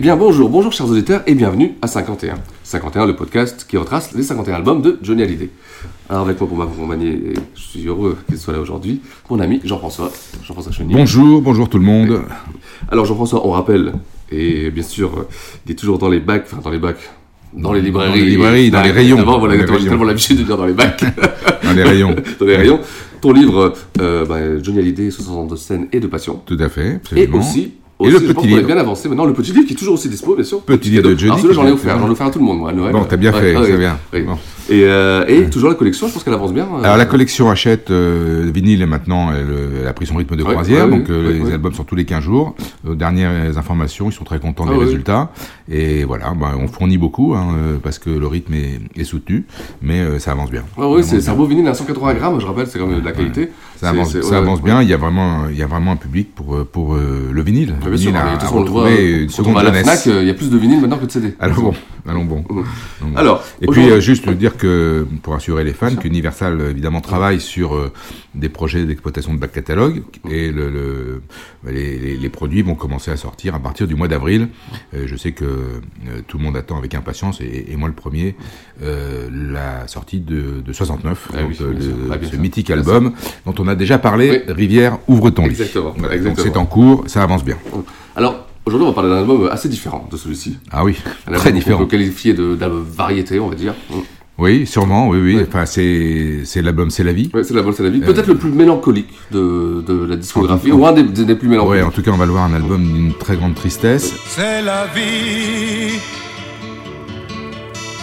Eh bien bonjour, bonjour chers auditeurs et bienvenue à 51. 51, le podcast qui retrace les 51 albums de Johnny Hallyday. Alors avec moi pour m'accompagner, et je suis heureux qu'il soit là aujourd'hui, mon ami Jean-François, Jean-François Chenier. Bonjour, bonjour tout le monde. Alors Jean-François, on rappelle, et bien sûr, il est toujours dans les bacs, enfin dans les bacs, dans les librairies. Dans les librairies, dans les rayons. Évidemment, voilà, Dans les tellement l'habitude de dire dans les bacs. Dans les rayons. dans les rayons. Ton livre, euh, bah, Johnny Hallyday, 62 scènes et de passion. Tout à fait, Et absolument. Aussi, Et le je petit pense livre. bien avancé maintenant, le petit livre qui est toujours aussi dispo, bien sûr. Petit livre de Johnny Alors j'en ai offert, j'en ai offert à tout le monde, moi, à Noël. Bon, t'as bien Ouais, fait, ouais, c'est ouais. bien. Bon. Et, euh, et toujours la collection, je pense qu'elle avance bien. euh. Alors la collection achète euh, vinyle et maintenant elle, euh, elle a pris son rythme de croisière, donc euh, les albums sont tous les 15 jours. Dernières informations, ils sont très contents Ah des oui. résultats. Et voilà, bah, on fournit beaucoup hein, parce que le rythme est, est soutenu, mais ça avance bien. Ah oui, c'est un beau vinyle à 180 grammes, je rappelle, c'est quand même de la qualité. Ça avance, bien. Il y a vraiment, un public pour pour le vinyle. Ah, bien sûr, façon, on le voit, une seconde à la jeunesse. FNAC, euh, il y a plus de vinyle maintenant que de CD. Allons bon, allons bon. Alors, Et puis euh, juste dire que pour assurer les fans qu'Universal euh, évidemment travaille sur euh, des projets d'exploitation de back catalogue et le, le- les, les- les produits vont commencer à sortir à partir du mois d'avril. Euh, je sais que tout le monde attend avec impatience et, et moi le premier la sortie de, de 69, Ah donc, oui, bien sûr. de- Ah, ce mythique album dont on a déjà parlé. Oui. Rivière ouvre ton lit. Exactement, Voilà, exactement. c'est en cours, ça avance bien. Alors, aujourd'hui, on va parler d'un album assez différent de celui-ci. Ah oui, Un très qu'on différent. peut qualifier de- d'album variété, on va dire. Oui, sûrement, oui, oui. Ouais. Enfin, c'est c'est l'album, c'est la vie. Ouais, c'est l'album, c'est la vie. Euh, Peut-être le plus mélancolique de, de la discographie, ou un des, des plus Ouais, mélancoliques. en tout cas, on va le voir, un album d'une très grande tristesse. C'est la vie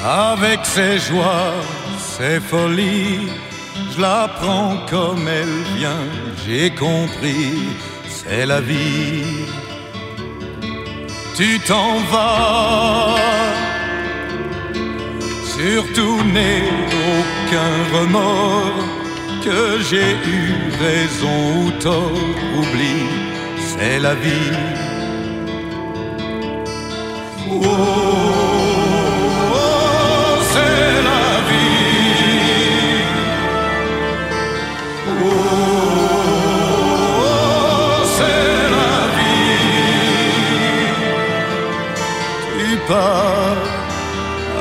avec ses joies, ses folies. Je la prends comme elle vient, j'ai compris, c'est la vie. Tu t'en vas, surtout n'aie aucun remords. Que j'ai eu raison ou tort, oublie, c'est la vie. Oh,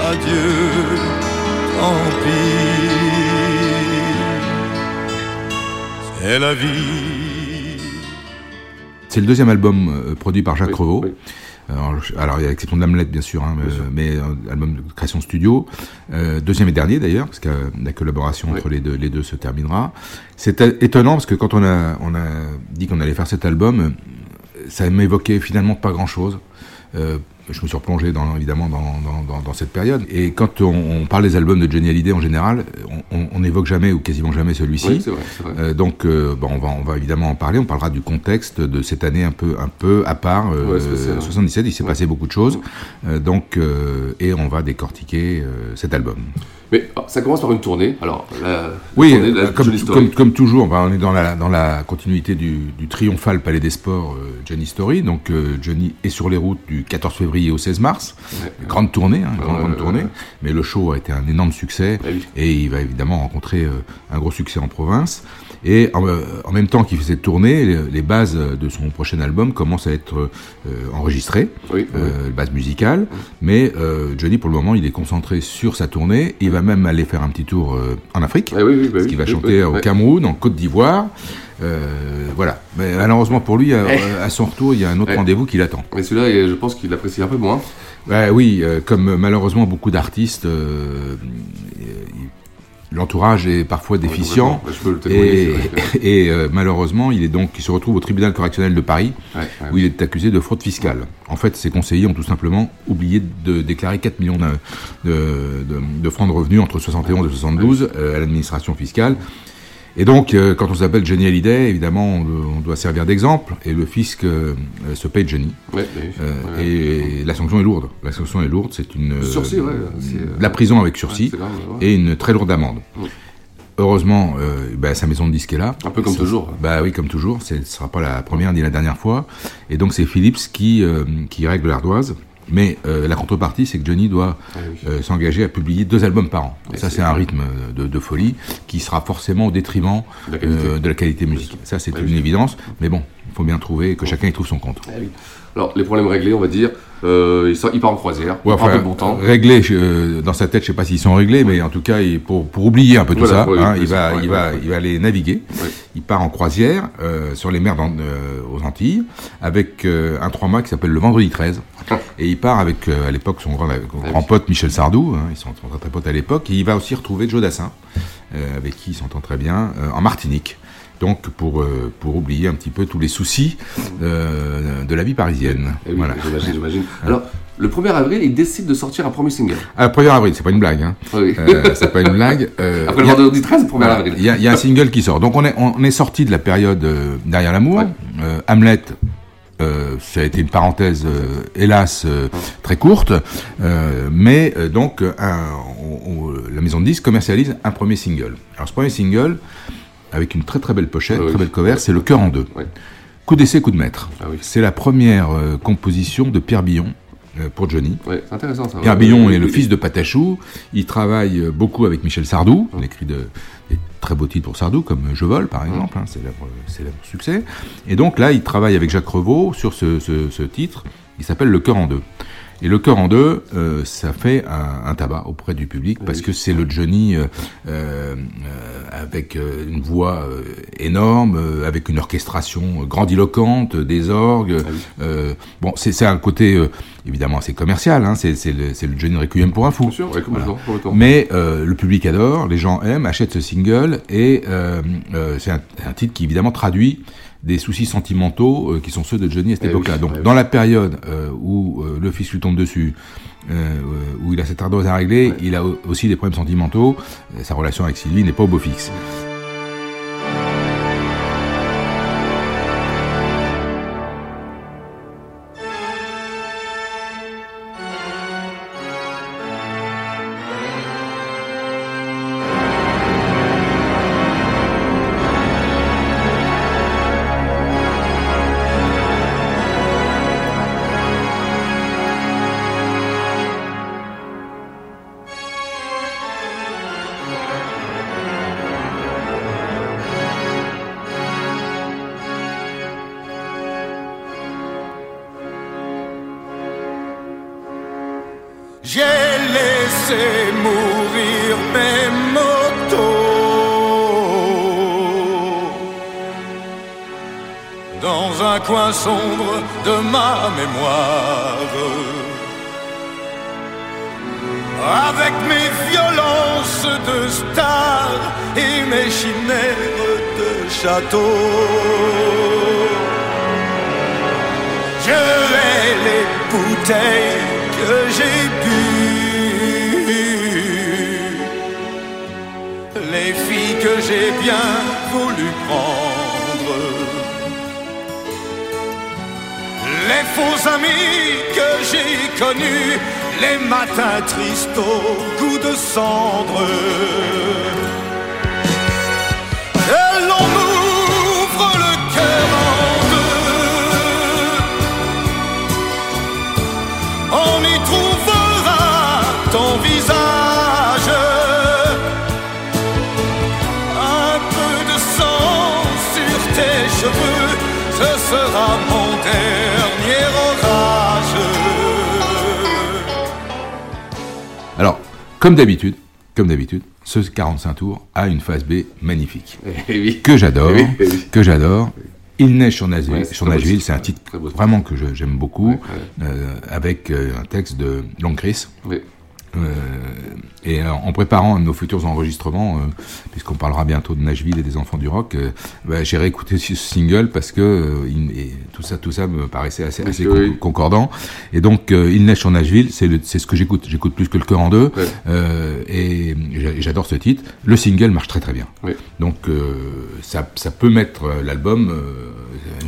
Adieu, tant pis. C'est la vie. C'est le deuxième album euh, produit par Jacques Oui, Revaux. oui. Alors, il y a l'exception d'Hamlet, bien sûr, hein, euh, mais un album de création studio. Euh, deuxième et dernier, d'ailleurs, parce que euh, la collaboration Oui. entre les deux, les deux se terminera. C'est euh, étonnant, parce que quand on a, on a dit qu'on allait faire cet album, euh, ça m'évoquait finalement pas grand-chose. Je me suis replongé dans, évidemment dans, dans, cette période. Et quand on, on parle des albums de Johnny Hallyday en général, on- n'évoque jamais ou quasiment jamais celui-ci. Oui. Euh, donc, euh, bon, on va, on va évidemment en parler. On parlera du contexte de cette année un peu, un peu à part. euh, Ouais, spécial, ouais. 77, il s'est Ouais. passé beaucoup de choses. Euh, donc, et on va décortiquer cet album. Mais oh, ça commence par une tournée. Alors, la, Oui, la tournée, la euh, comme, toujours, on est dans la, dans la continuité du, du triomphal Palais des Sports euh, Johnny Story. Donc, euh, Johnny est sur les routes du 14 février au 16 mars. Ouais. Grande tournée, hein, grande, grande tournée. Mais le show a été un énorme succès. Ah oui. et il va évidemment rencontrer un gros succès en province. Et en, euh, en même temps qu'il fait cette tournée, les, les bases de son prochain album commencent à être euh, enregistrées, Oui, euh, les bases musicales. Mais Johnny, pour le moment, il est concentré sur sa tournée. Il va même aller faire un petit tour en Afrique. Ah oui, oui, bah parce oui, qu'il va chanter au. Cameroun, en Côte d'Ivoire. Euh, voilà. Mais malheureusement pour lui, Eh. à son retour, il y a un autre Ouais. rendez-vous qui l'attend. Mais celui-là, je pense qu'il l'apprécie un peu moins. Oui, euh, comme malheureusement beaucoup d'artistes, euh, l'entourage est parfois déficient. complètement. Je peux le témoigner, et et, euh, malheureusement, il est donc, il se retrouve au tribunal correctionnel de Paris, Ouais, ouais, où il est accusé de fraude fiscale. En fait, ses conseillers ont tout simplement oublié de déclarer 4 millions de, de, de- de francs de revenus entre 71 et 72 euh, à l'administration fiscale. Et donc, euh, quand on s'appelle Johnny Hallyday, évidemment, on, on doit servir d'exemple, et le fisc euh, euh, se paye Johnny. Ouais, ouais. Et la sanction est lourde. La sanction est lourde, c'est une... Sursis, ouais, de la prison avec sursis grave, et une très lourde amende. Ouais. Heureusement, bah, sa maison de disque est là. Un peu comme toujours. Bah oui, comme toujours. Ce ne sera pas la première ni la dernière fois. Et donc c'est Philips qui, qui règle l'ardoise. Mais euh, la contrepartie, c'est que Johnny doit Ah oui. euh, s'engager à publier deux albums par an. Et ça, c'est- un rythme de, de folie qui sera forcément au détriment De la qualité. euh, de la qualité musicale. Ça, c'est une évidence. Mais bon, il faut bien trouver que chacun y trouve son compte. Ah oui. Alors, les problèmes réglés, on va dire, euh, il, sort- il part en croisière, Ouais, il prend un enfin, peu de bon temps. réglés, euh, dans sa tête, je sais pas s'ils sont réglés, mais en tout cas, il- pour, pour oublier un peu tout Voilà, ça, hein, il, va, il, va, il va aller naviguer. Ouais. Il part en croisière euh, sur les mers euh, aux Antilles avec un trois mâts qui s'appelle le Vendredi 13. Et il part avec, à l'époque, son grand, Ah grand pote Michel Sardou. hein, ils sont, sont très, très potes à l'époque. Et il va aussi retrouver Joe Dassin, avec qui il s'entend très bien, en Martinique. Donc, pour, euh, pour oublier un petit peu tous les soucis euh, de la vie parisienne. Eh oui, voilà. j'imagine, j'imagine. Alors, le 1er avril, il décide de sortir un premier single. Ah, 1er avril, c'est pas une blague. Hein. Oui. Euh, c'est pas une blague. Après il le y a- vendredi 13, 1er voilà, avril. Il y, a, il y a un single qui sort. Donc on est, on est sorti de la période derrière l'amour. Ouais. Hamlet, euh, ça a été une parenthèse, euh, hélas, euh, très courte. Mais donc, un- on- on- la maison de disques commercialise un premier single. Alors ce premier single, avec une très très belle pochette, Ah oui. très belle cover, c'est Le cœur en deux. Coup d'essai, coup de maître. Ah oui. C'est la première euh, composition de Pierre Billon euh, pour Johnny. Ouais, c'est intéressant ça. Pierre Ouais, Billon ouais, est le fils de Patachou. Il travaille euh, beaucoup avec Michel Sardou. Il écrit de, des très beaux titres pour Sardou, comme Je vole, par exemple, hein, célèbre, célèbre succès. Et donc là, il travaille avec Jacques Revaux sur ce, ce- ce titre. Il s'appelle Le cœur en deux. Et le cœur en deux, euh, ça fait un, un tabac auprès du public parce que c'est le Johnny euh, euh, avec une voix énorme, avec une orchestration grandiloquente, des orgues. euh, bon, c'est un côté évidemment assez commercial. Hein, c'est le, Johnny Requiem pour un fou. Bien sûr, ouais. Mais le public adore, les gens aiment, achètent ce single et c'est un, un titre qui évidemment traduit des soucis sentimentaux euh, qui sont ceux de Johnny à cette Eh époque-là. oui, Donc eh oui. dans la période euh, où euh, le fils lui tombe dessus, euh, où il a cette ardoise à régler, il a au- aussi des problèmes sentimentaux. Sa relation avec Sylvie n'est pas au beau fixe. Sombre de ma mémoire. Avec mes violences de star et mes chimères de château. Je hais les bouteilles que j'ai bu, les filles que j'ai bien voulu prendre, les faux amis que j'ai connus, les matins tristes au goût de cendre. Comme d'habitude, comme d'habitude, ce 45 tours a une phase B magnifique. Eh oui. Que j'adore, Eh oui, eh oui. que j'adore. Il neige sur Nashville, Ouais, c'est sur Nashville, un titre vraiment que je- j'aime beaucoup, Ouais, ouais. euh, avec euh, un texte de Long Chris. Euh, et euh, en préparant nos futurs enregistrements, euh, puisqu'on parlera bientôt de Nashville et des enfants du rock, bah, j'ai réécouté ce single parce que il- et tout ça, tout ça me paraissait assez, Oui, assez oui. con- concordant. Et donc, Il neige sur Nashville, c'est ce que j'écoute. J'écoute plus que le cœur en deux, Ouais. et j'a- j'adore ce titre. Le single marche très très bien. Oui. Donc, ça, ça peut mettre l'album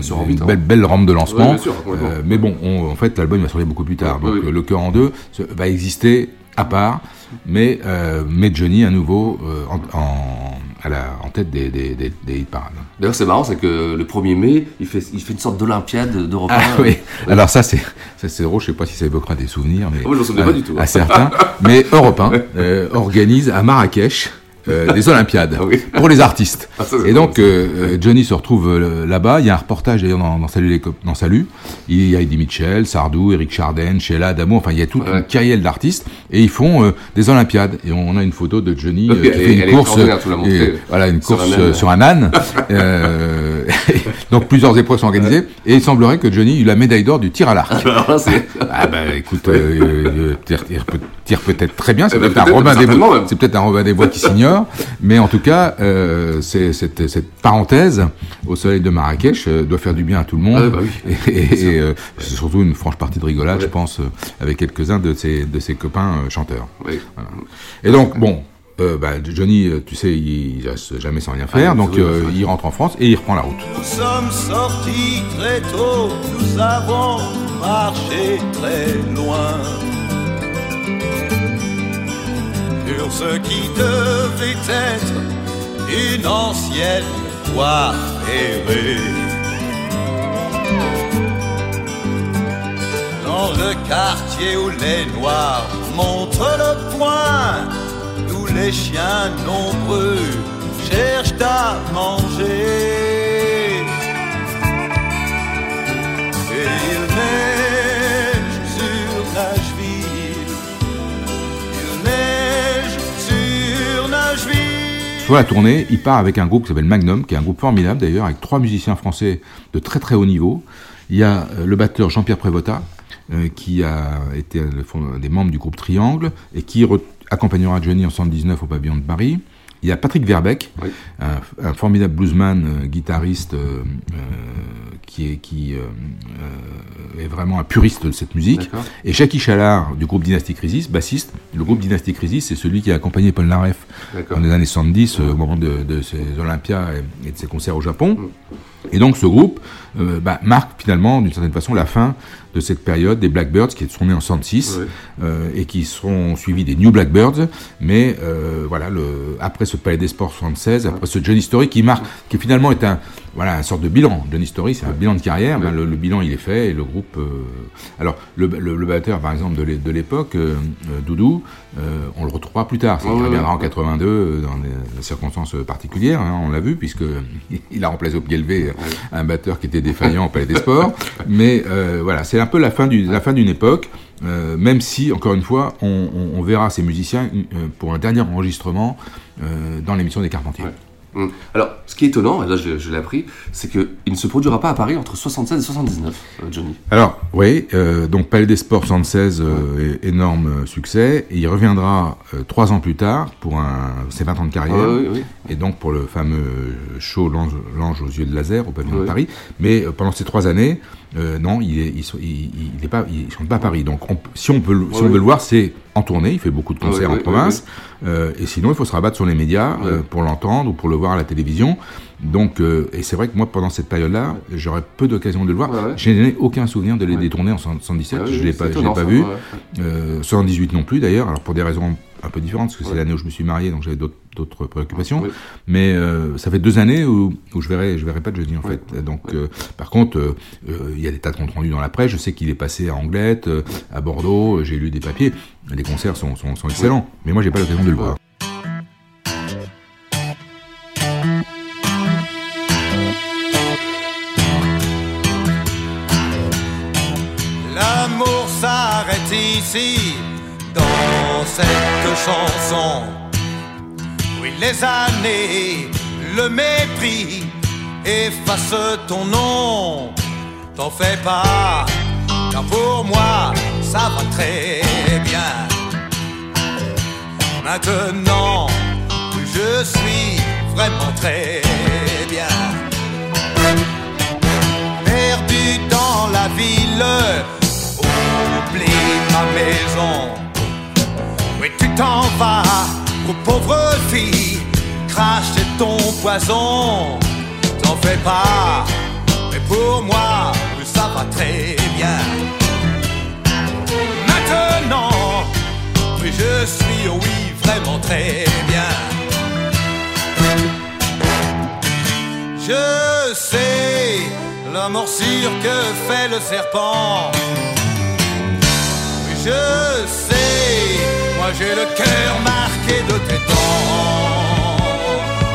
Sur une orbite, hein. belle, belle rampe de lancement. Ouais, sûr. Euh, mais bon, on- en fait, l'album va sortir beaucoup plus tard. Donc, oui. le cœur en deux va exister à part, mais euh, met Johnny à nouveau euh, en, en- à la, en tête des, des, des, des hit parades. D'ailleurs, c'est marrant, c'est que le 1er mai, il fait, il fait une sorte d'Olympiade d'Europe Ah 1. oui. Alors ça c'est ça c'est drôle. Je sais pas si ça évoquera des souvenirs, mais moi, je m'en souvenais pas du tout. À certains. mais Europe 1 euh, organise à Marrakech. Euh, des Olympiades Ah oui. pour les artistes. Ah, ça, et donc euh, euh, Johnny se retrouve là-bas. Il y a un reportage d'ailleurs dans, dans Salut les cop- dans Salut. Il y a Eddie Mitchell, Sardou, Eric Chardin, Sheila, Adamo. Enfin, il y a toute Ouais. une carrière d'artistes et ils font des Olympiades. Et on a une photo de Johnny qui fait une course. et, voilà, une Sur course un âne. sur un âne. Donc plusieurs épreuves sont organisées et il semblerait que Johnny eut la médaille d'or du tir à l'arc. Là, c'est. Ah bah écoute, tire, tire peut- tire peut-être très bien, c'est Eh peut-être un peut-être, Robin des certainement Bois, même. c'est peut-être un Robin des Bois qui s'ignore, mais en tout cas, euh, cette, cette parenthèse au soleil de Marrakech euh, doit faire du bien à tout le monde, Ah bah oui. et, euh, c'est surtout une franche partie de rigolade, Ouais. je pense, euh, avec quelques-uns de ses de ses copains euh, chanteurs. Oui. Et donc bon. euh, bah, Johnny, tu sais, il, il reste jamais sans rien faire, Ah, donc euh, il rentre en France et il reprend la route. Nous sommes sortis très tôt, nous avons marché très loin. Sur ce qui devait être une ancienne voie ferrée. Dans le quartier où les noirs montrent le poing, où les chiens nombreux cherchent à manger. Sur la tournée, il part avec un groupe qui s'appelle Magnum, qui est un groupe formidable d'ailleurs, avec trois musiciens français de très très haut niveau. Il y a euh, le batteur Jean-Pierre Prévota, euh, qui a été un des membres du groupe Triangle et qui accompagnera Johnny en 79 au pavillon de Paris. Il y a Patrick Verbeck, Oui. un, un formidable bluesman, euh, guitariste, euh, euh, qui, est, qui est vraiment un puriste de cette musique. Et Jackie Chalard du groupe Dynasty Crisis, bassiste. Le groupe Dynasty Crisis, c'est celui qui a accompagné Paul Naref dans les années 70, euh, au moment de, de ses Olympias et, et de ses concerts au Japon. Et donc ce groupe euh, bah, marque finalement d'une certaine façon la fin de cette période des Blackbirds qui sont nés en 66 Ouais. euh, et qui seront suivis des New Blackbirds. Mais euh, voilà, le, après ce Palais des Sports 76, après ce Johnny Story qui marque, qui finalement est un voilà un sorte de bilan. Johnny Story, c'est un bilan de carrière. Ben, le, le bilan il est fait et le groupe. euh, alors le, le, le batteur par exemple de l'é- de l'époque, euh, euh, Doudou, euh, on le retrouvera plus tard. Il reviendra en 82 euh, dans des circonstances particulières. hein, on l'a vu puisque il a remplacé au pied levé un batteur qui était défaillant au Palais des Sports. Mais voilà, c'est un peu la fin du, d'une époque. euh, même si, encore une fois, on, on- on verra ces musiciens euh, pour un dernier enregistrement euh, dans l'émission des Carpentiers. Ouais. Hum. Alors, ce qui est étonnant, et là je, je l'ai appris, c'est qu'il ne se produira pas à Paris entre 76 et 79, euh, Johnny. Alors, oui, euh, donc Palais des Sports 76, euh, énorme succès. Et il reviendra trois ans plus tard pour un, ses 20 ans de carrière. Ah, oui, oui. Et donc pour le fameux show L'Ange aux yeux de laser au pavillon de. Paris. Mais pendant ces trois années, euh, non, il est, il, il, il est pas, il chante pas à Paris. Donc on- si on peut, le- si Oui, on oui. veut le voir, c'est en tournée. Il fait beaucoup de concerts en province. Euh, et sinon, il faut se rabattre sur les médias euh, pour l'entendre ou pour le voir à la télévision. Donc, et c'est vrai que moi, pendant cette période-là, j'aurais peu d'occasion de le voir. Je n'ai aucun souvenir de les détourner en 77. Ah oui, je l'ai pas, je l'ai pas vu. ouais. Euh, 78 non plus d'ailleurs. Alors pour des raisons un peu différentes, parce que c'est Ouais. l'année où je me suis marié, donc j'avais d'autres préoccupations. Mais euh, ça fait deux années où, où je verrai je verrai pas de jeudi en Ouais. fait. Donc euh, par contre, euh, euh, il y a des tas de comptes rendus dans la presse. Je sais qu'il est passé à Anglette, euh, à Bordeaux. J'ai lu des papiers. Les concerts sont, sont, sont excellents. Mais moi j'ai pas l'occasion de le voir. L'amour s'arrête ici, cette chanson. les années, le mépris efface ton nom. T'en fais pas, car pour moi ça va très bien. Maintenant, je suis vraiment très bien. Perdu dans la ville, oublie ma maison. T'en vas, aux pauvres filles, cracher ton poison. T'en fais pas, mais pour moi, ça va très bien. Maintenant, oui, je suis, oui, vraiment très bien. Je sais la morsure que fait le serpent. Oui, je sais, moi j'ai le cœur marqué de tes dents.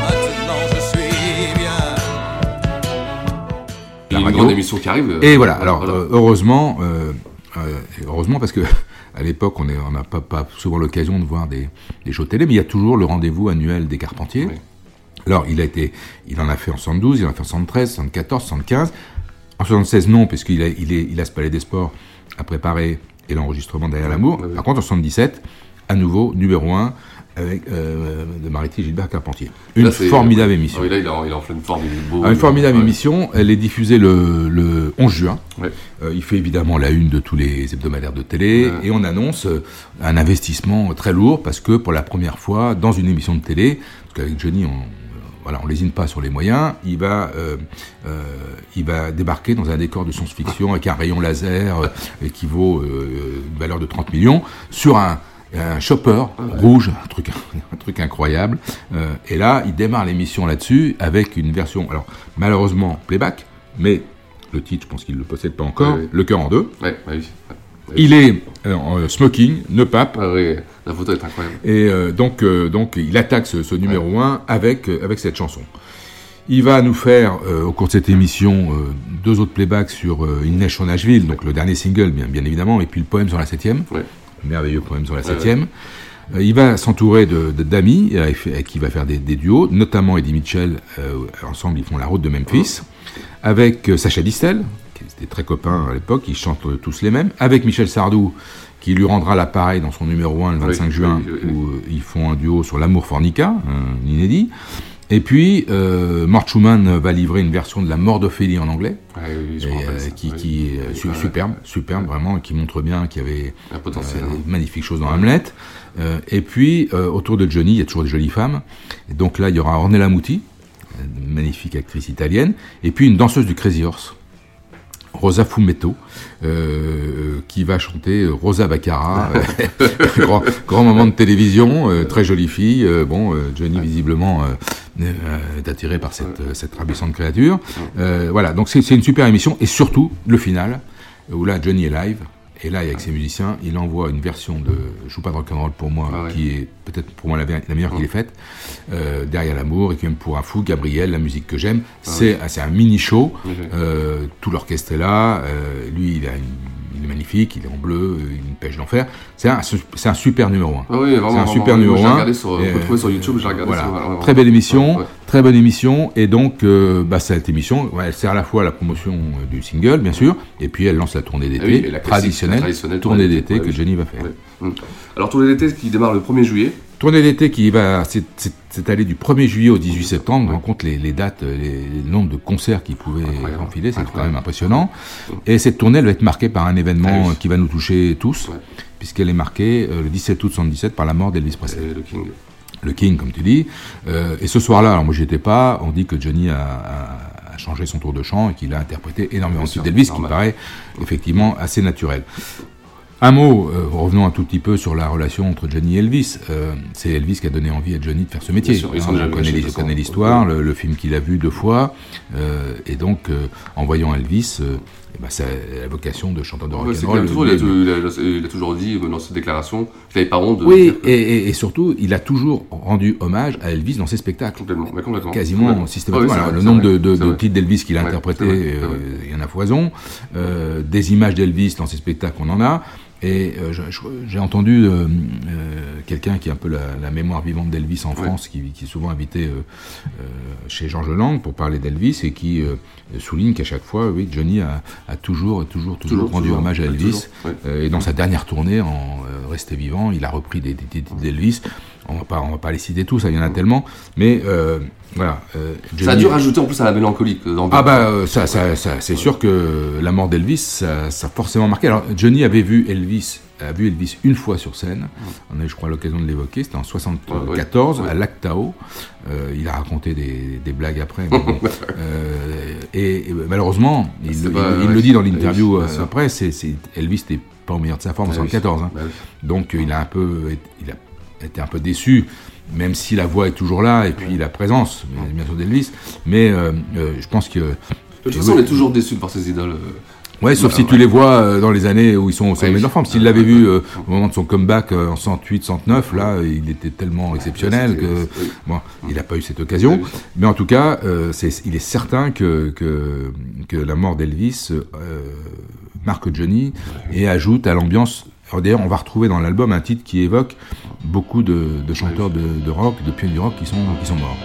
Maintenant je suis bien. Il y a une grande émission qui arrive. Et voilà, alors euh, heureusement, euh, euh, heureusement parce que à l'époque on n'a pas, pas, souvent l'occasion de voir des, des, shows télé, mais il y a toujours le rendez-vous annuel des Carpentiers. Oui. Alors il a été, il en a fait en 72, il en a fait en 73, 74, 75. En 76 non, puisqu'il a, il est, il a ce Palais des Sports à préparer et l'enregistrement derrière l'amour. Par contre en 77, à nouveau numéro 1 avec euh, de Mariti Gilbert Carpentier. Une Là, formidable euh, émission. Ah oui, là, il, a en fait une formidable, beau, une formidable ouais. émission. Elle est diffusée le, le 11 juin. Ouais. Euh, il fait évidemment la une de tous les hebdomadaires de télé et on annonce un investissement très lourd parce que pour la première fois dans une émission de télé, parce qu'avec Johnny on voilà, on lésine pas sur les moyens. Il va, euh, euh, il va débarquer dans un décor de science-fiction avec un rayon laser euh, qui vaut une valeur de 30 millions sur un, un chopper rouge, un truc, un truc incroyable. Euh, et là, il démarre l'émission là-dessus avec une version, alors malheureusement playback, mais le titre, je pense qu'il ne le possède pas encore. Le cœur en deux. Ouais, oui, oui. Il est euh, en smoking, ne pape. Ah oui, la photo est incroyable. Et euh, donc, euh, donc, il attaque ce, ce numéro 1 avec, avec cette chanson. Il va nous faire, au cours de cette émission, deux autres playbacks sur Une neige sur Nashville, donc le dernier single, bien, bien évidemment, et puis le poème sur la septième. Ouais merveilleux poème sur la septième. Ouais. il va s'entourer d'amis de, avec qui il va faire des, des, duos, notamment Eddie Mitchell. Euh, ensemble, ils font la route de Memphis. Avec euh, Sacha Distel, qui était très copain à l'époque, ils chantent tous les mêmes. Avec Michel Sardou, qui lui rendra l'appareil dans son numéro 1 le 25 oui, juin, oui, où euh, ils font un duo sur L'amour fornica, un inédit. Et puis, euh, Mort Schumann va livrer une version de La mort d'Ophélie en anglais, ah et, euh, qui, oui. qui, est su, superbe, superbe vraiment, qui montre bien qu'il y avait un potentiel, euh, magnifique chose dans Hamlet. Euh, et puis, euh, autour de Johnny, il y a toujours des jolies femmes. Et donc là, il y aura Ornella Muti, magnifique actrice italienne, et puis une danseuse du Crazy Horse. Rosa Fumetto, euh, qui va chanter Rosa Baccara, grand, grand, moment de télévision, euh, très jolie fille. Euh, bon, Johnny visiblement est attiré par cette, cette ravissante créature. voilà, donc c'est une super émission et surtout le final où là Johnny est live. Et là, avec ses musiciens, il envoie une version de Je joue pas de rock'n'roll pour moi, ah ouais. qui est peut-être pour moi la, la meilleure qu'il ait faite, euh, Derrière l'amour, et qui même pour un fou, Gabriel, la musique que j'aime. Ah c'est ouais. un mini show, euh, tout l'orchestre est là, euh, lui il a une, il est magnifique, il est en bleu, une pêche d'enfer. C'est un, un super numéro 1. Ah oui, vraiment, c'est un super numéro 1. Regardé sur, peut trouver sur YouTube, j'ai regardé voilà. sur, vraiment, Très belle émission, ouais. très bonne émission. Et donc, euh, bah, cette émission, ouais, elle sert à la fois à la promotion du single, bien sûr, et puis elle lance la tournée d'été, ah oui, la traditionnelle, traditionnelle, tournée d'été que Jenny va faire. Alors, tournée d'été qui démarre le 1er juillet. Tournée d'été qui va s'étaler du 1er juillet au 18 septembre. On rend compte les, les dates, les, les, nombres de concerts qui pouvaient enfiler, c'est quand même impressionnant. Et cette tournée, elle va être marquée par un événement ah qui va nous toucher tous, ouais. puisqu'elle est marquée euh, le 17 août 77 par la mort d'Elvis Presley. le King. Le King, comme tu dis. Euh, et ce soir-là, alors moi j'y étais pas, on dit que Johnny a, a, a changé son tour de chant et qu'il a interprété énormément d'Elvis, qui paraît effectivement assez naturel. Un mot, euh, revenons un tout petit peu sur la relation entre Johnny et Elvis. Euh, c'est Elvis qui a donné envie à Johnny de faire ce métier. Sûr, hein, on connaît l'histoire, le, le, film qu'il a vu deux fois, euh, et donc euh, en voyant Elvis, ben, c'est la vocation de chanteur de rock ouais, and roll. Il, il, il, a toujours dit dans ses déclarations qu'il n'avait pas honte de. Oui, et, et, et, surtout, il a toujours rendu hommage à Elvis dans ses spectacles. Complètement, mais complètement. Quasiment complètement. systématiquement. Ouais, vrai, le nombre de, de, de titres d'Elvis qu'il a ouais, interprétés, euh, il y en a foison. Euh, des images d'Elvis dans ses spectacles, on en a. Et euh, j'ai entendu euh, euh, quelqu'un qui a un peu la, la mémoire vivante d'Elvis en France, qui, qui est souvent invité chez Georges Lang pour parler d'Elvis et qui souligne qu'à chaque fois, oui, Johnny a, a toujours, toujours, toujours, Toujours, rendu toujours. hommage à Elvis. toujours, ouais. Et dans sa dernière tournée, en Resté vivant, il a repris des, titres d'Elvis. On va pas, on va pas les citer tous, il y en a tellement. Mais voilà. euh, Ça a dû rajouter en plus à la mélancolie. dans- ah bah euh, ça, ça, ça c'est sûr que la mort d'Elvis, ça, ça a forcément marqué. Alors Johnny avait vu Elvis, a vu Elvis une fois sur scène. On a eu, je crois, l'occasion de l'évoquer. C'était en 74 Ouais, ouais. à Lactao. Euh, il a raconté des, des blagues après. mais bon. Euh, et, et malheureusement, il, C'est il- pas- il ouais, le dit dans l'interview euh, après. C'est Elvis n'était pas au meilleur de sa forme en Bah oui. 74. hein. Bah oui. Donc euh, il a un peu, il a été un peu déçu, même si la voix est toujours là et puis la présence, bien sûr d'Elvis. Mais euh, euh, je pense que De toute façon, on est toujours déçu de voir ces idoles. euh, Ouais, sauf si tu les vois dans les années où ils sont au sommet de leur forme. S'il l'avait vu au moment de son comeback en 108, 109, là, il était tellement exceptionnel que bon, il n'a pas eu cette occasion. Mais en tout cas, c'est, il est certain que que, que la mort d'Elvis marque Johnny et ajoute à l'ambiance. D'ailleurs, on va retrouver dans l'album un titre qui évoque beaucoup de, de chanteurs de, de rock, de pionniers du rock qui sont qui sont morts.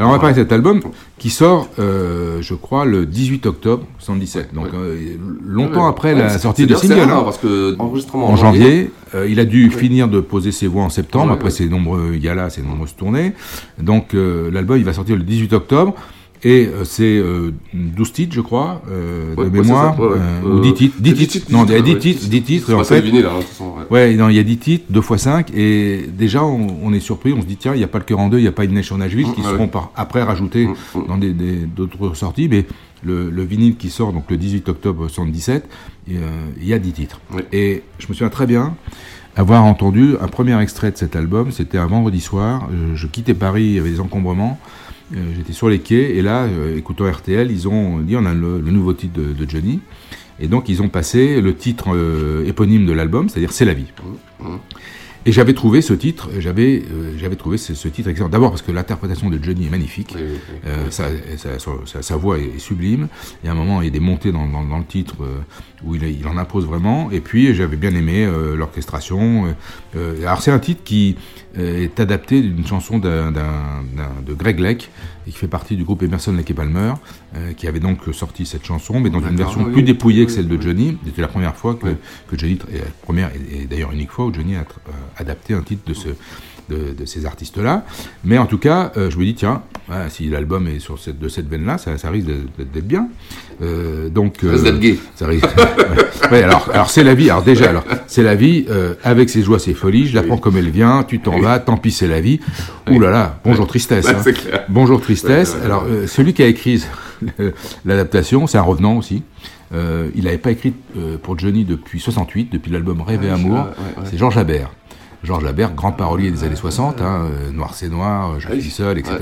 Alors on va parler de cet album qui sort, euh, je crois, le 18 octobre 77. Donc euh, longtemps Ouais, après ouais, la sortie c'est single. rare, hein. parce que enregistrement en janvier, euh, il a dû finir de poser ses voix en septembre Ouais, après ouais. ses nombreux galas, ses nombreuses tournées. Donc euh, l'album il va sortir le 18 octobre. Et euh, c'est euh, 12 titres, je crois, euh, de mémoire, euh, Euh, ou 10 titres. 10 10 titres, non, il y a 10 ouais. titres, 10 titres, et en fait, vinyles, hein, ouais. Non, il y a 10 titres, 2 x 5, et déjà on, est surpris, on se dit tiens, il n'y a pas le cœur en deux, il n'y a pas une Nation Nashville, qui Mmh, seront après rajoutés Mmh, mmh. dans d'autres sorties, mais le, le vinyle qui sort donc le 18 octobre 77, et, euh, il y a 10 titres. Oui. Et je me souviens très bien avoir entendu un premier extrait de cet album, c'était un vendredi soir, euh, je quittais Paris, il y avait des encombrements, euh, j'étais sur les quais, et là, euh, écoutant RTL, ils ont dit on a le, le nouveau titre de, Johnny, et donc ils ont passé le titre euh, éponyme de l'album, c'est-à-dire C'est la vie. Et j'avais trouvé ce titre, j'avais euh, j'avais trouvé ce, ce titre excellent. D'abord parce que l'interprétation de Johnny est magnifique, Oui, oui, oui. Euh, sa, voix est, sublime. Il y a un moment, il y a des montées dans, dans- dans le titre euh, où il, il en impose vraiment. Et puis j'avais bien aimé euh, l'orchestration. alors c'est un titre qui est adapté d'une chanson de Greg Leck et qui fait partie du groupe Emerson Lake et Palmer, euh, qui avait donc sorti cette chanson, mais dans une version oui, plus oui. dépouillée que celle de. Johnny. C'était la première fois que, Oui. que Johnny, et la première et, et d'ailleurs unique fois où Johnny a euh, adapté un titre de ce de, de ces artistes-là. Mais en tout cas, euh, je me dis, tiens, voilà, si l'album est sur cette, de cette veine-là, ça, ça risque d'être bien. Euh, donc, Ça risque d'être gay. Ça risque. ouais. Ouais, alors, alors c'est la vie. Alors déjà, alors c'est la vie euh, avec ses joies, ses folies. Je la prends comme elle vient. Tu t'en vas. Tant pis, c'est la vie. Ouh là là. Bonjour tristesse. Hein. Bonjour tristesse. Alors euh, celui qui a écrit l'adaptation, c'est un revenant aussi. Euh, il n'avait pas écrit euh, pour Johnny depuis 68, depuis l'album Rêve et Ouais, Amour. C'est Georges Habert. Georges Habert, grand parolier des années 60, hein, euh, Noir c'est noir, Je Oui. suis seul, etc.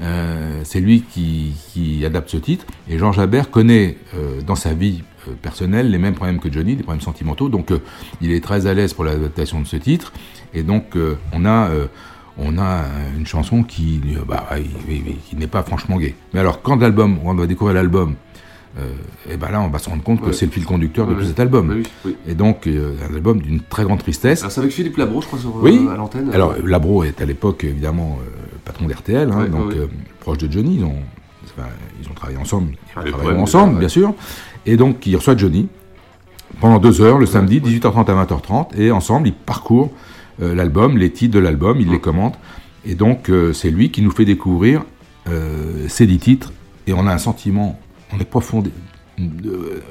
Euh, c'est lui qui, qui adapte ce titre. Et Georges Habert connaît euh, dans sa vie euh, personnelle les mêmes problèmes que Johnny, des problèmes sentimentaux. Donc il est très à l'aise pour l'adaptation de ce titre. Et donc on a... euh, on a une chanson qui, euh, bah, qui n'est pas franchement gay. Mais alors, quand l'album, on va découvrir l'album, euh, et ben là, on va se rendre compte que c'est le fil conducteur de Ouais, tout cet album. Oui, oui. Et donc, euh, un album d'une très grande tristesse. Alors, c'est avec Philippe Labro, je crois, sur, euh, Oui. à l'antenne. Alors, Labro est à l'époque, évidemment, euh, patron d'RTL, hein, Ouais, donc euh, proche de Johnny. Ils ont, enfin, ils ont travaillé ensemble. Ils Ah, ensemble, déjà, bien sûr. Et donc, il reçoit Johnny pendant deux heures, le samedi, 18h30 à 20h30. Et ensemble, ils parcourent euh, l'album, les titres de l'album, ils les commentent. Et donc, euh, c'est lui qui nous fait découvrir euh, ces dix titres et on a un sentiment, on est profondé, euh,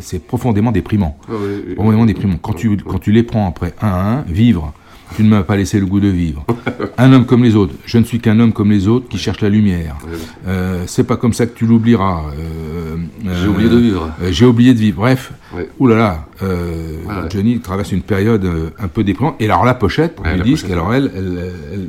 c'est profondément déprimant. Ah oui, oui, Profondément déprimant. Quand tu, quand tu les prends après un à un, vivre, tu ne m'as pas laissé le goût de vivre. Un homme comme les autres. Je ne suis qu'un homme comme les autres qui cherche la lumière. Euh, c'est pas comme ça que tu l'oublieras. Euh, J'ai oublié de vivre. euh, J'ai oublié de vivre. Bref. Ouais. Ouh là là. euh, Voilà. Johnny traverse une période euh, un peu déprimante. Et alors la pochette, Ouais, du la disque, alors elle, elle, elle-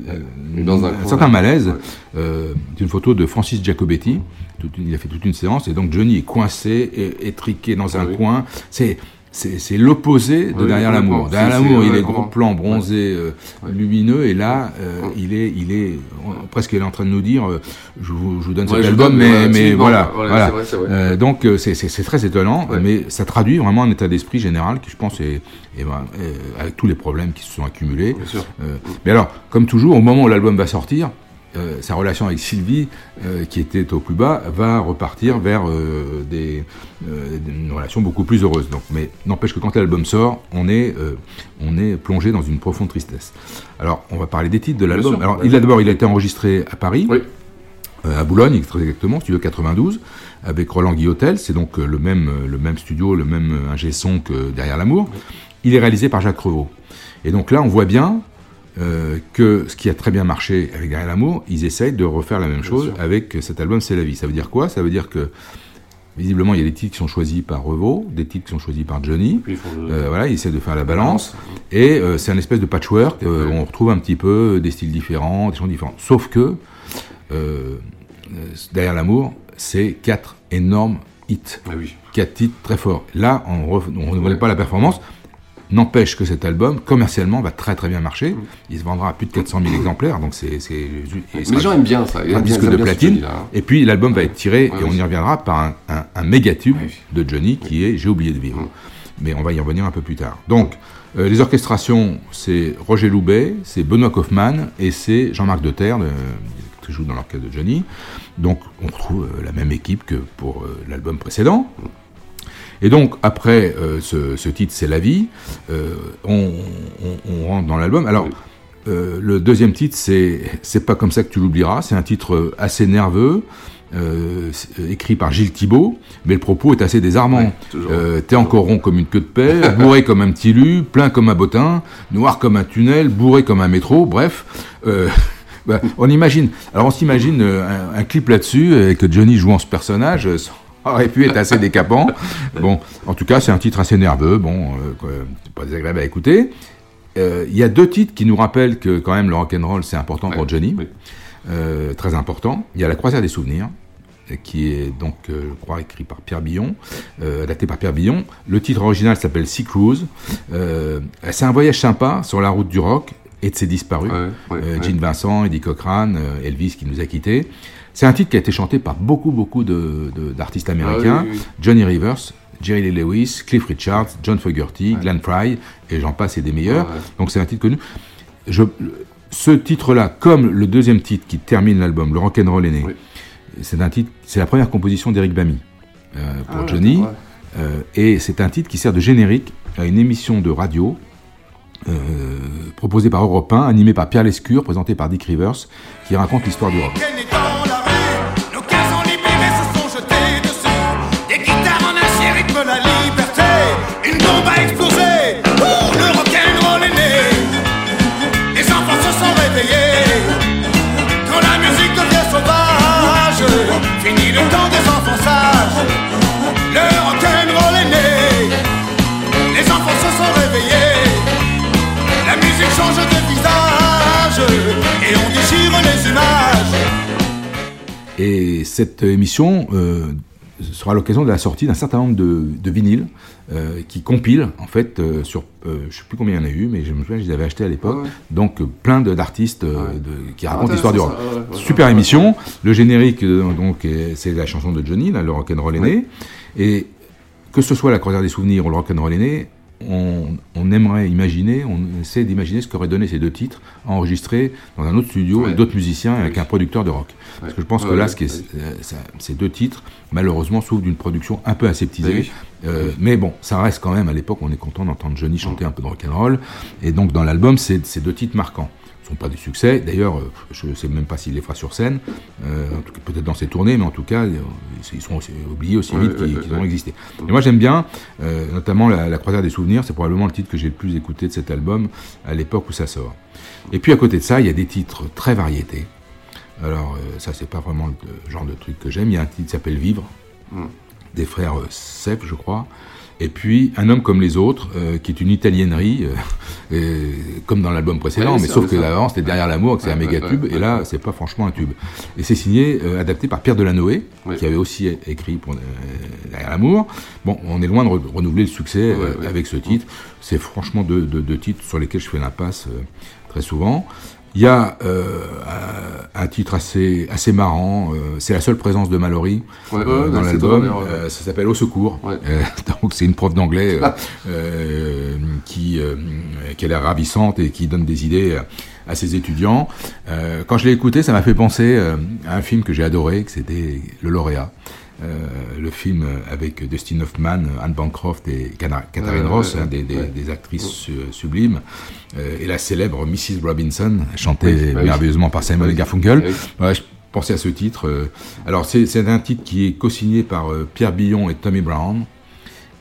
elle- est dans un certain malaise. Ouais. euh, d'une photo de Francis Giacobetti. Toute une- il a fait toute une séance et donc Johnny est coincé, et, étriqué dans un oui. coin. C'est c'est l'opposé de Oui, derrière l'amour. Derrière l'amour, il est gros plan, bronzé, euh, lumineux, et là, euh, il est, il est on- presque, il est en train de nous dire, euh, je vous, je vous donne Ouais, cet album, donne, mais, mais voilà, voilà, voilà. c'est vrai, c'est vrai. Euh, donc euh, c'est très étonnant, mais ça traduit vraiment un état d'esprit général qui, je pense, est, est, euh, avec tous les problèmes qui se sont accumulés. Euh, mais alors, comme toujours, au moment où l'album va sortir, euh, sa relation avec Sylvie, euh, qui était au plus bas, va repartir vers euh, des, une relation beaucoup plus heureuse. Donc, mais n'empêche que quand l'album sort, on est, on est plongé dans une profonde tristesse. Alors, on va parler des titres de l'album. Alors, ouais. il a d'abord, il a été enregistré à Paris. Oui. à Boulogne, très exactement, studio 92, avec Roland Guillotel, c'est donc le même, le même studio, le même ingé son que Derrière l'amour. Il est réalisé par Jacques Revaux. Et donc là, on voit bien euh, que ce qui a très bien marché avec Derrière l'amour, ils essayent de refaire la même chose avec cet album C'est la vie. Ça veut dire quoi? Ça veut dire que visiblement, il y a des titres qui sont choisis par Revaux, des titres qui sont choisis par Johnny. Ils le- Euh, voilà, ils essaient de faire la balance. Et euh, c'est un espèce de patchwork. on retrouve un petit peu des styles différents, des choses différentes. Sauf que derrière l'amour, c'est quatre énormes hits. Ah oui. Quatre titres très forts. Là, on ne renouvelle pas la performance. N'empêche que cet album, commercialement, va très très bien marcher. Il se vendra à plus de 400 000 exemplaires, donc c'est... les gens aiment bien ça. Ils un disque de platine. Hein. Et puis l'album va être tiré, et on y reviendra, par un, un, un méga tube de Johnny qui est J'ai oublié de vivre. Mais on va y revenir un peu plus tard. Donc, euh, les orchestrations, c'est Roger Loubet, c'est Benoît Kaufmann et c'est Jean-Marc Deterre, de- qui joue dans l'orchestre de Johnny. Donc, on retrouve euh, la même équipe que pour euh, l'album précédent. Et donc, après euh, ce, ce titre, C'est la vie, euh, on, on- on rentre dans l'album. Alors, euh, le deuxième titre, c'est C'est pas comme ça que tu l'oublieras. C'est un titre assez nerveux, euh, écrit par Gilles Thibault, mais le propos est assez désarmant. Ouais. Euh, T'es encore rond comme une queue de paix, bourré comme un petit lu, plein comme un bottin, noir comme un tunnel, bourré comme un métro, bref. euh, bah, on imagine. Alors on s'imagine un, un clip là-dessus, et que Johnny jouant ce personnage. Aurait pu être assez décapant. Bon, en tout cas, c'est un titre assez nerveux. Bon, euh, pas désagréable à écouter. Euh, Il y a deux titres qui nous rappellent que quand même le rock'n'roll c'est important pour Johnny, oui. Euh, très important. Il y a La Croisière des souvenirs, qui est donc, euh, je crois, écrit par Pierre Billon, euh, adapté par Pierre Billon. Le titre original s'appelle Sea Cruise. Euh, c'est un voyage sympa sur la route du rock et de ses disparus. Ouais, ouais, ouais. Gene Vincent, Eddie Cochran, euh, Elvis qui nous a quittés. C'est un titre qui a été chanté par beaucoup, beaucoup de- de- d'artistes américains. Ah oui, oui, oui. Johnny Rivers, Jerry Lee Lewis, Cliff Richards, John Fogerty, Glenn Fry, et j'en passe et des meilleurs. Ouais. Donc c'est un titre connu. Je, ce titre-là, comme le deuxième titre qui termine l'album, Le Rock'n'Roll est né, Oui. c'est un titre, c'est la première composition d'Eric Bamy euh, pour Ah, Johnny, ouais. Euh, et c'est un titre qui sert de générique à une émission de radio euh, proposée par Europe 1, animée par Pierre Lescure, présentée par Dick Rivers, qui raconte l'histoire du rock. Et cette émission euh, sera l'occasion de la sortie d'un certain nombre de, de vinyles euh, qui compilent, en fait, euh, sur, euh, je sais plus combien il y en a eu, mais je me souviens, je les avais achetés à l'époque, Ah ouais. donc plein d'artistes Ouais. qui racontent l'histoire du rock. ouais, Super émission, le générique, donc, c'est la chanson de Johnny, là, le rock'n'roll est né, et que ce soit la croisière des souvenirs ou le rock'n'roll est né, on, on aimerait imaginer, on essaie d'imaginer ce qu'auraient donné ces deux titres enregistrés dans un autre studio Ouais. avec d'autres musiciens et avec un producteur de rock. Parce que je pense que là, ouais, ce qui est, ouais. euh, ça- ces deux titres, malheureusement, souffrent d'une production un peu aseptisée. Oui. Euh. Mais bon, ça reste quand même, à l'époque, on est content d'entendre Johnny chanter un peu de rock'n'roll. Et donc, dans l'album, c'est ces deux titres marquants. Sont pas des succès. D'ailleurs, euh, je ne sais même pas s'il les fera sur scène, euh, peut-être dans ses tournées, mais en tout cas, euh, ils aussi oubliés aussi vite ouais, qu'ils ouais, ont existé. Et moi, j'aime bien, euh, notamment la, la Croisière des souvenirs. C'est probablement le titre que j'ai le plus écouté de cet album à l'époque où ça sort. Et puis à côté de ça, il y a des titres très variétés. Alors, euh, ça, c'est pas vraiment le genre de truc que j'aime. Il y a un titre qui s'appelle Vivre, Mm. des frères Seff, je crois. Et puis, Un homme comme les autres, euh, qui est une italiennerie, euh, comme dans l'album précédent, Ouais, mais sauf que l'avant, c'était Derrière l'amour, que c'est Ouais, un méga ouais, tube, et là, c'est pas franchement un tube. Et c'est signé, euh, adapté par Pierre Delanoë, qui avait aussi écrit pour Derrière l'amour. Bon, on est loin de re- renouveler le succès avec ce titre. C'est franchement deux, deux- deux titres sur lesquels je fais l'impasse très souvent. Il y a euh, un titre assez, assez marrant, euh, c'est la seule présence de Mallory Ouais, ouais, euh, dans l'album. ouais. Euh, ça s'appelle Au secours. Ouais. Euh, donc c'est une prof d'anglais qui, euh, qui a l'air ravissante et qui donne des idées à- ses étudiants. Euh, quand je l'ai écouté, ça m'a fait penser à un film que j'ai adoré, que c'était Le Lauréat. Euh, le film avec Dustin Hoffman, Anne Bancroft et Katharine Ross, hein, des, des- ouais. des actrices su- sublimes, euh, et la célèbre Mrs. Robinson, chantée Oui, bah oui. merveilleusement par Simon Oui. Garfunkel. Ah. Ouais, je pensais à ce titre. euh. Alors, c'est un titre qui est co-signé par Pierre Billon et Tommy Brown.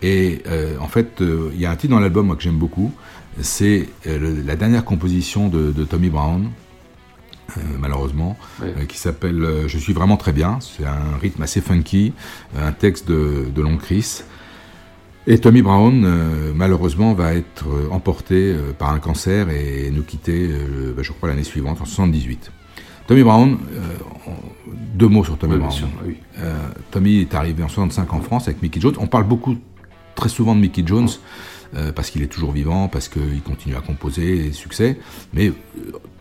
Et euh, en fait, euh, il y a un titre dans l'album que j'aime beaucoup. C'est euh, la dernière composition de, de Tommy Brown, euh, malheureusement, euh, qui s'appelle euh, Je suis vraiment très bien. C'est un rythme assez funky, un texte de, de Long Chris. Et Tommy Brown, malheureusement, va être emporté par un cancer et nous quitter, bah, je crois, l'année suivante, en 78. Tommy Brown, deux mots sur Tommy Brown. sûr, oui. Tommy est arrivé en 65 en France avec Mickey Jones. On parle beaucoup, très souvent de Mickey Jones, euh, parce qu'il est toujours vivant, parce qu'il continue à composer, et succès. Mais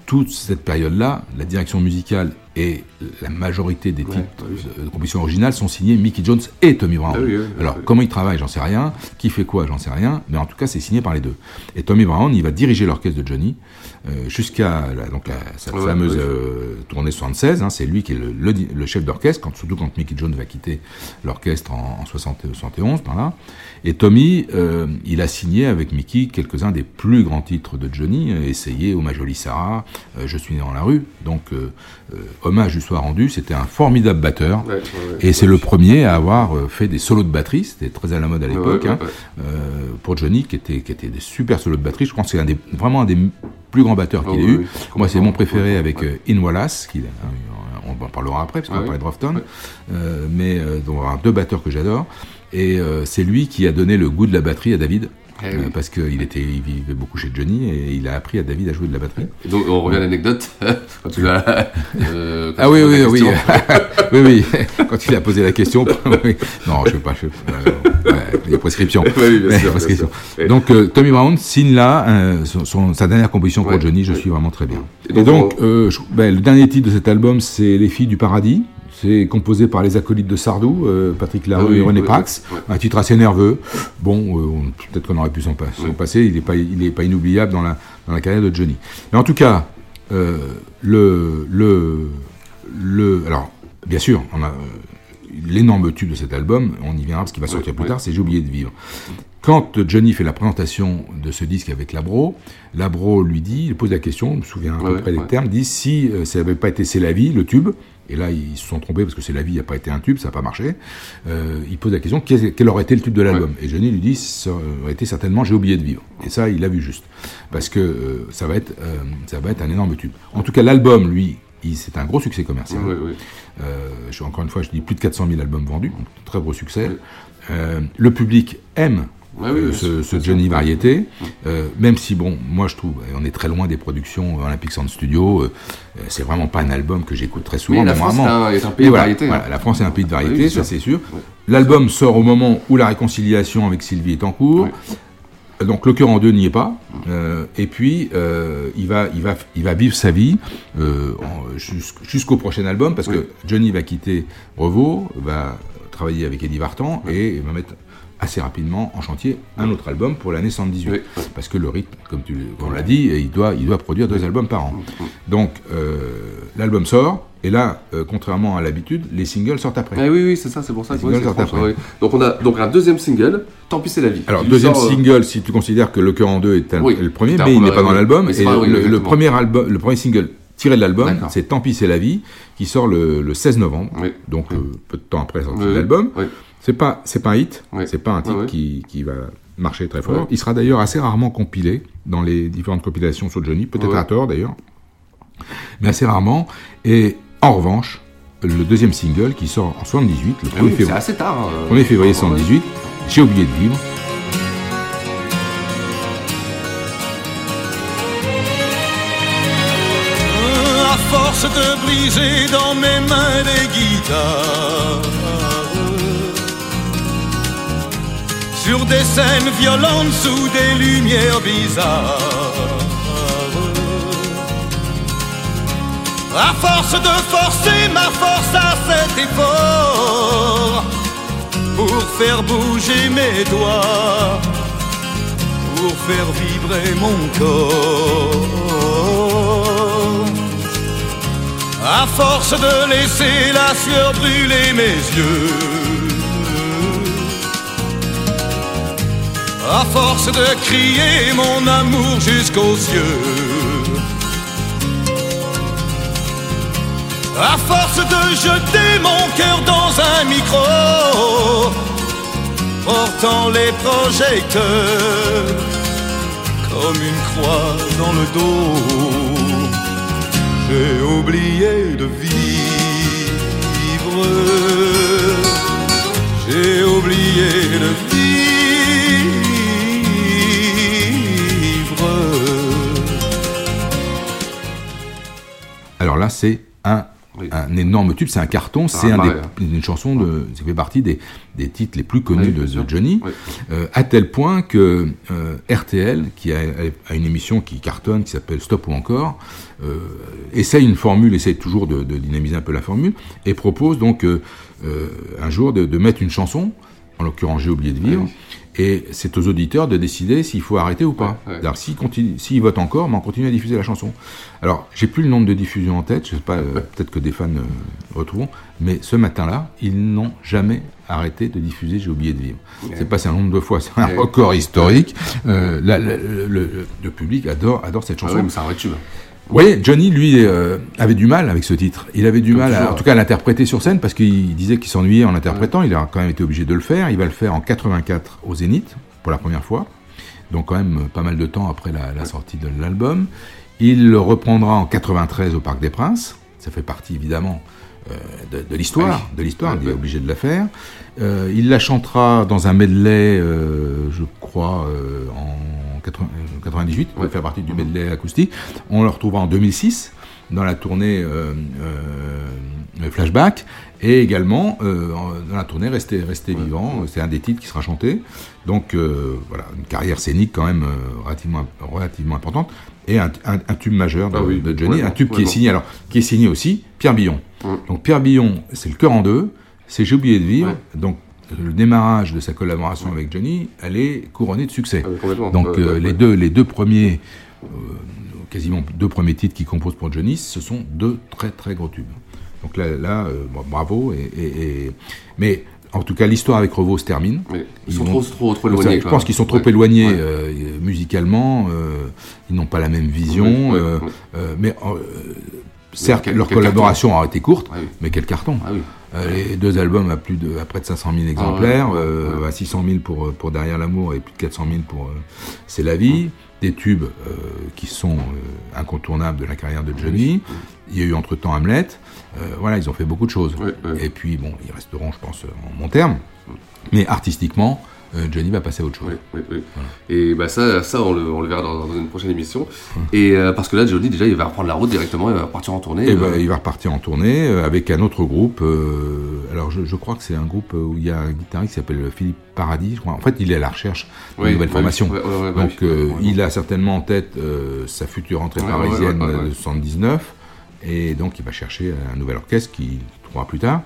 toute cette période-là, la direction musicale et la majorité des Ouais, titres oui. de, composition originale sont signés Mickey Jones et Tommy Brown. Ah oui, oui, oui, Alors, comment il travaille, j'en sais rien. Qui fait quoi, j'en sais rien. Mais en tout cas, c'est signé par les deux. Et Tommy Brown, il va diriger l'orchestre de Johnny euh, jusqu'à donc la, cette Ouais, fameuse euh, tournée 76. hein, c'est lui qui est le, le di- le chef d'orchestre, quand, surtout quand Mickey Jones va quitter l'orchestre en, en 60 71, par là. Et Tommy, euh, il a signé avec Mickey quelques-uns des plus grands titres de Johnny, Essayé, Oh ma jolie Sarah, Je suis né dans la rue. Donc, hommage lui soit rendu. C'était un formidable batteur. Ouais, ouais, ouais. Et c'est le premier à avoir euh, fait des solos de batterie, c'était très à la mode à l'époque, hein, euh, pour Johnny, qui était, qui était des super solos de batterie. Je pense que c'est un des, vraiment un des plus grands batteurs qu'il Oh, ait eu. Moi, c'est mon préféré avec euh, In Wallace, qui, on en parlera après, parce qu'on va parler de Rofton, mais deux batteurs que j'adore. Et euh, c'est lui qui a donné le goût de la batterie à David. Eh oui. parce qu'il était, il vivait beaucoup chez Johnny et il a appris à David à jouer de la batterie. Et donc, on revient à l'anecdote. quand tu l'as. euh, quand Ah oui, oui, oui. oui, oui. Quand il a posé la question. Non, je ne sais pas. Je, euh, ouais, il y a prescription. Oui, bien bien sûr. Donc, euh, Tommy Brown signe là euh, son, son- sa dernière composition pour Ouais, Johnny. Je suis vraiment très bien. Et Et donc, donc, on- euh, je- ben, le dernier titre de cet album, c'est Les filles du paradis. C'est composé par les acolytes de Sardou, euh, Patrick Larue Ah oui, et René ouais. Un titre assez nerveux. Bon, euh, peut-être qu'on aurait pu s'en passer. Il n'est pas, inoubliable dans la, dans la carrière de Johnny. Mais en tout cas, euh, le, le, le, alors, bien sûr, on a l'énorme tube de cet album, on y viendra parce qu'il va sortir plus tard, c'est J'ai oublié de vivre. Quand Johnny fait la présentation de ce disque avec Labro, Labro lui dit, il pose la question, je me souviens à peu près des termes, dit si ça n'avait pas été C'est la vie, le tube, et là ils se sont trompés parce que C'est la vie n'a pas été un tube, ça n'a pas marché, euh, il pose la question quel, aurait été le tube de l'album Et Johnny lui dit ça aurait été certainement J'ai oublié de vivre. Et ça, il l'a vu juste. Parce que euh, ça, va être, euh, ça va être un énorme tube. En tout cas, l'album, lui, il- c'est un gros succès commercial. Euh, je, encore une fois, je dis plus de 400 000 albums vendus, donc très gros succès. Oui. Euh, le public aime Ouais, oui, euh, ce. Johnny. Variété, euh, même si, bon, moi je trouve, euh, on est très loin des productions Olympic Sound Studio, euh, euh, c'est vraiment pas un album que j'écoute très souvent. Mais la mais France vraiment- est un- pays de voilà, variété, voilà, hein. la France est un pays de variété, ça c'est sûr. Ouais. L'album sort au moment où la réconciliation avec Sylvie est en cours. Ouais. Donc le cœur en deux n'y est pas. Euh, et puis euh, il va, il va, il va vivre sa vie euh, jusqu'au prochain album parce que Johnny va quitter Revo, va travailler avec Eddie Vartan et va mettre assez rapidement en chantier un autre album pour l'année 78. Parce que le rythme, comme tu on l'a dit, il doit, il doit produire deux albums par an. Donc euh, l'album sort, et là, euh, contrairement à l'habitude, les singles sortent après. Eh oui, oui, c'est ça, c'est pour ça Les que oui, singles c'est sortent après. oui. Donc on a donc un deuxième single, Tant pis c'est la vie. Alors, deuxième sort, euh, single, si tu considères que Le Cœur en deux est, un- Oui, le premier, mais il n'est pas dans oui. l'album. Et pas- oui, le, premier album, le premier single tiré de l'album, c'est Tant pis c'est la vie, qui sort le, le 16 novembre. Donc, euh, peu de temps après la sortie Oui, de oui. l'album. C'est pas, c'est pas un hit. C'est pas un titre. Qui, qui va marcher très fort. Il sera d'ailleurs assez rarement compilé dans les différentes compilations sur Johnny, peut-être à tort d'ailleurs, mais assez rarement. Et en revanche, le deuxième single qui sort en 78, le 1er Ah oui, c'est février, assez tard, euh, 1er février ouais, ouais. 78, J'ai oublié de vivre. à force de briser dans mes mains des guitares. Sur des scènes violentes sous des lumières bizarres. À force de forcer ma force à cet effort pour faire bouger mes doigts, pour faire vibrer mon corps. À force de laisser la sueur brûler mes yeux. À force de crier mon amour jusqu'aux cieux. À force de jeter mon cœur dans un micro, portant les projecteurs comme une croix dans le dos. J'ai oublié de vivre. J'ai oublié de vivre. Là, c'est un, un énorme tube, c'est un carton, c'est Ah, un des- une chanson de, ça fait partie des, des titres les plus connus de, sûr. Johnny, euh, à tel point que euh, RTL, qui a, a une émission qui cartonne, qui s'appelle Stop ou encore, euh, essaye une formule, essaye toujours de, de dynamiser un peu la formule, et propose donc un jour de, de mettre une chanson, en l'occurrence J'ai oublié de vivre, et c'est aux auditeurs de décider s'il faut arrêter ou pas. Ouais, ouais. Alors s'ils votent encore, mais on continue à diffuser la chanson. Alors j'ai plus le nombre de diffusions en tête, je sais pas, euh, peut-être que des fans euh, retrouveront, mais ce matin-là, ils n'ont jamais arrêté de diffuser J'ai oublié de vivre. C'est passé un nombre de fois, c'est un record historique. Euh, la- la- le, le- le public adore, adore cette Ah chanson. oui, mais c'est un vrai tube. Oui, Johnny, lui, euh, avait du mal avec ce titre. Il avait du Comme mal, à- en tout cas, à l'interpréter sur scène, parce qu'il disait qu'il s'ennuyait en l'interprétant. Il a quand même été obligé de le faire. Il va le faire en 84 au Zénith, pour la première fois. Donc, quand même, pas mal de temps après la, la sortie de l'album. Il le reprendra en 93 au Parc des Princes. Ça fait partie, évidemment, euh, de, l'histoire. De l'histoire, Ouais, il est ouais. obligé de la faire. Euh, il la chantera dans un medley, euh, je crois, euh, en 80 98. Il va faire partie du medley acoustique. On le retrouvera en 2006 dans la tournée euh, euh, Flashback et également euh, en- dans la tournée Restez, Restez vivant. C'est un des titres qui sera chanté. Donc euh, voilà, une carrière scénique quand même euh, relativement, relativement importante et un, un- un tube majeur de, Ah oui, de Johnny, un tube qui est signé alors qui est signé aussi Pierre Billon. Donc Pierre Billon, c'est le cœur en deux, c'est J'ai oublié de vivre. Donc le démarrage de sa collaboration avec Johnny, elle est couronnée de succès. Ah. Donc euh, ouais, les ouais. deux les deux premiers euh, quasiment deux premiers titres qu'il compose pour Johnny, ce sont deux très très gros tubes. Donc là, là euh, bravo. Et, et- et- Mais en tout cas, l'histoire avec Revo se termine. ils sont trop- trop- trop éloignés, Je quoi. pense qu'ils sont trop Ouais. éloignés Ouais. euh, musicalement. euh, ils n'ont pas la même vision. Ouais. euh, mais certes, quel- leur quel collaboration a été courte, Ah oui. mais quel carton. Ah oui. Euh, les deux albums à plus de à près de 500 000 exemplaires, ouais, euh, à 600 000 pour euh, pour derrière l'amour et plus de 400 000 pour euh, c'est la vie. Des tubes qui sont incontournables de la carrière de Johnny. Il y a eu entre temps Hamlet. Voilà, ils ont fait beaucoup de choses. Et puis bon, ils resteront, je pense, en bon terme. Mais artistiquement, Johnny va passer à autre chose. Oui, oui. Et bah ça, ça on, le, on le verra dans, dans une prochaine émission. Et euh, parce que là, Johnny, déjà, il va reprendre la route directement, il va partir en tournée. Et euh, ben, il va repartir en tournée euh, avec un autre groupe. euh, alors, je, je crois que c'est un groupe où il y a un guitariste qui s'appelle Philippe Paradis. Je crois. En fait, il est à la recherche d'une Oui, nouvelle bah formation. bah Donc, euh, il a certainement en tête euh, sa future entrée parisienne de 79. Et donc, il va chercher un nouvel orchestre qu'il trouvera plus tard,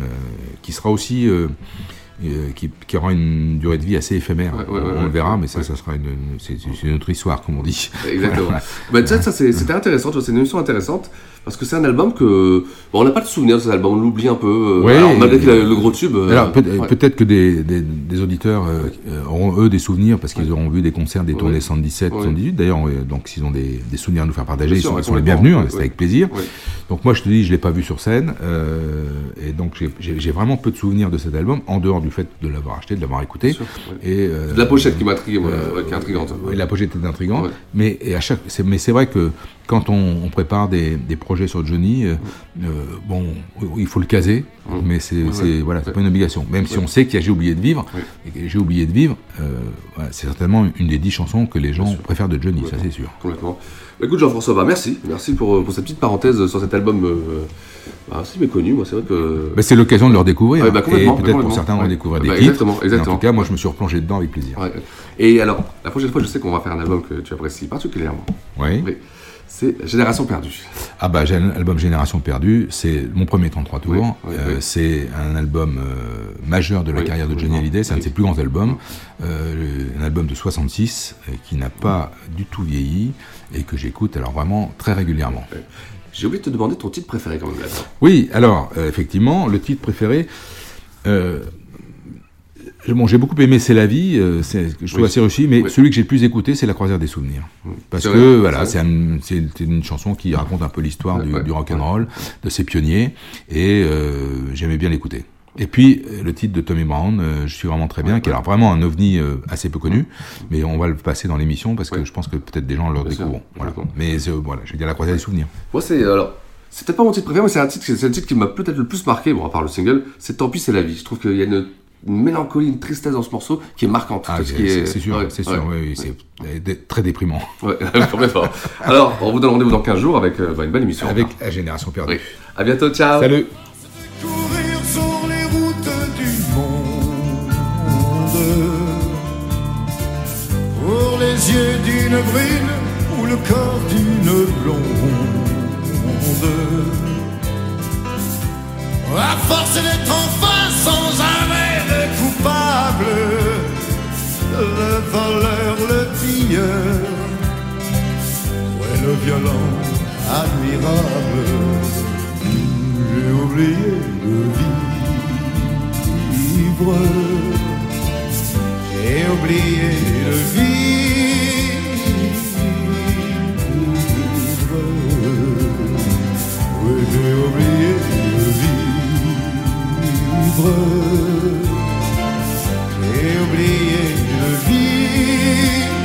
euh, qui sera aussi euh, euh, qui, qui aura une durée de vie assez éphémère. Ouais, ouais, ouais, on le verra, mais ça, ça sera une, une- c'est une autre histoire, comme on dit. Exactement. Voilà. Bah, ça, ça, c'est- c'était intéressant, c'est une émission intéressante parce que c'est un album que. Bon, on n'a pas de souvenir de cet album, on l'oublie un peu. euh, Ouais, alors, malgré qu'il a le gros tube. euh, Alors peut- ouais. peut-être que des, des, des auditeurs euh, auront eux des souvenirs parce qu'ils auront vu des concerts, des tournées Ouais. 77, Ouais. 78. D'ailleurs, euh, donc s'ils ont des, des souvenirs à nous faire partager, ils sont, ouais, ils sont les bienvenus, hein, c'est avec plaisir. Donc moi je te dis, je l'ai pas vu sur scène euh, et donc j'ai- j'ai j'ai vraiment peu de souvenirs de cet album en dehors du fait de l'avoir acheté, de l'avoir écouté. Sûr. Et euh, la pochette qui m'a intrigué, moi, qui est intrigante. oui, la pochette est intrigante, mais et à chaque, c'est- mais c'est vrai que quand on, on prépare des, des projets sur Johnny, euh, euh, bon, il faut le caser, Mm. mais c'est Ouais, voilà, c'est Ouais. pas une obligation. Même si on sait qu'il y a J'ai oublié de vivre, J'ai oublié de vivre, euh, voilà, c'est certainement une des dix chansons que les gens préfèrent de Johnny, ça c'est sûr. Complètement. Bah, écoute, Jean-François, bah, merci. Merci pour, pour cette petite parenthèse sur cet album bah, assez méconnu. Moi, c'est vrai que. C'est l'occasion de le redécouver, Ouais, bah, et peut-être pour certains redécouvrir des titres. exactement, Mais En exactement. tout cas, moi je me suis replongé dedans avec plaisir. Et alors, la prochaine fois, je sais qu'on va faire un album que tu apprécies particulièrement. Oui. Oui. C'est Génération perdue. Ah bah j'ai un album Génération perdue, c'est mon premier 33 tours, Oui, oui, Euh, oui. c'est un album euh, majeur de la carrière de Johnny Hallyday, c'est un de ses plus grands albums, euh, un album de 66 euh, qui n'a pas du tout vieilli et que j'écoute alors vraiment très régulièrement. J'ai oublié de te demander ton titre préféré quand même. là-dedans. Oui, alors effectivement, le titre préféré. Bon, j'ai beaucoup aimé C'est la vie, euh, c'est- je trouve Oui. assez réussi, mais Oui. celui que j'ai le plus écouté, c'est La croisière des souvenirs. Parce C'est que vrai, voilà, c'est c'est un- c'est c'est une chanson qui raconte un peu l'histoire du, du rock'n'roll, de ses pionniers, et euh, j'aimais bien l'écouter. Et puis euh, le titre de Tommy Brown, euh, je suis vraiment très bien, Ouais, qui est alors vraiment un ovni euh, assez peu connu, mais on va le passer dans l'émission parce que Ouais. je pense que peut-être des gens le découvriront. Voilà. Mais euh, voilà, je vais dire La croisière des souvenirs. Moi, c'est. Alors. C'est peut-être pas mon titre préféré, mais c'est un titre, c'est un titre qui m'a peut-être le plus marqué, bon, à part le single, c'est Tant pis, c'est la vie. Je trouve qu'il y a une, une mélancolie, une tristesse dans ce morceau qui est marquante. Ah, Tout ce c'est qui est- c'est sûr, ouais, c'est ouais. sûr, oui, oui, c'est très déprimant. Alors, on vous donne rendez-vous dans 15 jours avec euh, bah, une belle émission. Avec la génération perdue. Oui. À bientôt, ciao. Salut. courir sur les routes du monde Pour les yeux d'une brune ou le corps d'une blonde À force d'être enfin sans arrêt le coupable, le voleur, le pilleur, ouais le violent admirable, j'ai oublié de vivre, j'ai oublié de vivre, oui j'ai oublié de vivre. veut et de vivre.